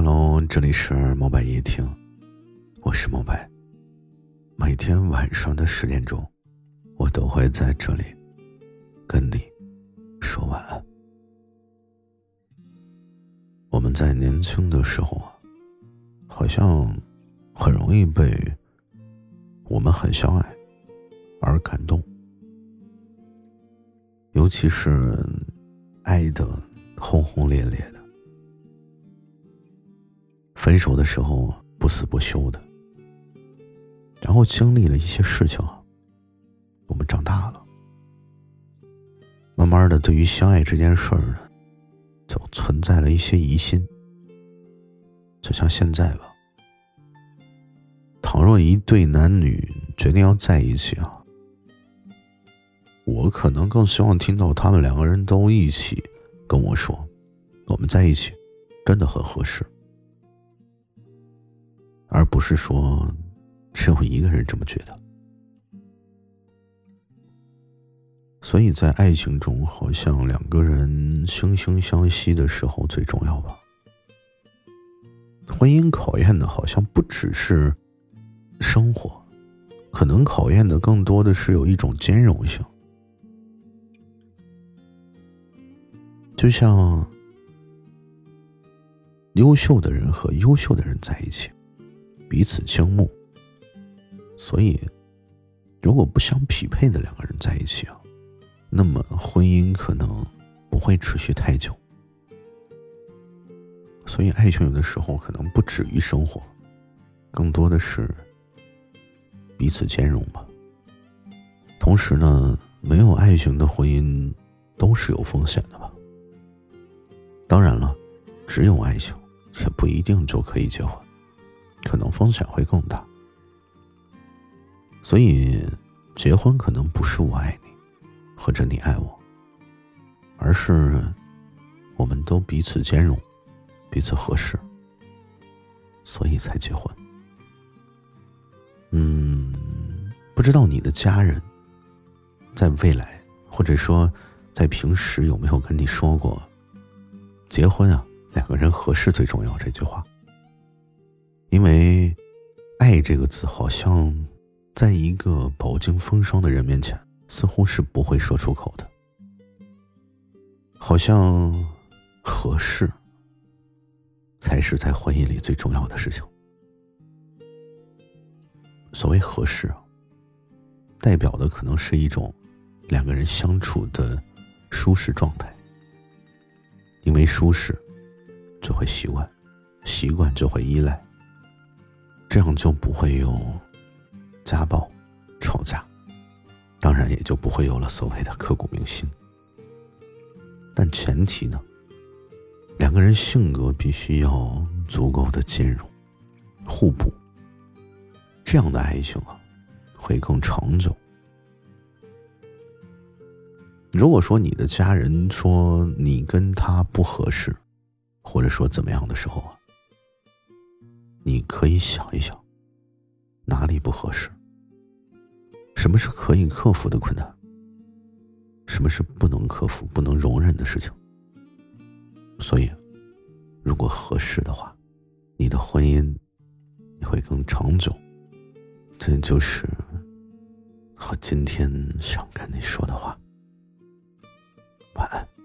Hello，这里是毛白夜听，我是毛白。每天晚上的十点钟，我都会在这里跟你说晚安。我们在年轻的时候啊，好像很容易被我们很相爱而感动，尤其是爱的轰轰烈烈的。分手的时候不死不休的，然后经历了一些事情，我们长大了，慢慢的对于相爱这件事儿呢，就存在了一些疑心。就像现在吧，倘若一对男女决定要在一起啊，我可能更希望听到他们两个人都一起跟我说，我们在一起真的很合适。而不是说只有一个人这么觉得，所以在爱情中，好像两个人惺惺相惜的时候最重要吧。婚姻考验的好像不只是生活，可能考验的更多的是有一种兼容性，就像优秀的人和优秀的人在一起。彼此倾慕，所以，如果不相匹配的两个人在一起啊，那么婚姻可能不会持续太久。所以，爱情有的时候可能不止于生活，更多的是彼此兼容吧。同时呢，没有爱情的婚姻都是有风险的吧。当然了，只有爱情也不一定就可以结婚。可能风险会更大，所以结婚可能不是我爱你，或者你爱我，而是我们都彼此兼容，彼此合适，所以才结婚。嗯，不知道你的家人在未来，或者说在平时有没有跟你说过，结婚啊，两个人合适最重要这句话。这个字好像，在一个饱经风霜的人面前，似乎是不会说出口的。好像合适，才是在婚姻里最重要的事情。所谓合适，代表的可能是一种两个人相处的舒适状态。因为舒适，就会习惯，习惯就会依赖。这样就不会有家暴、吵架，当然也就不会有了所谓的刻骨铭心。但前提呢，两个人性格必须要足够的兼容、互补，这样的爱情啊，会更长久。如果说你的家人说你跟他不合适，或者说怎么样的时候啊，你可以想一想，哪里不合适？什么是可以克服的困难？什么是不能克服、不能容忍的事情？所以，如果合适的话，你的婚姻也会更长久。这就是我今天想跟你说的话。晚安。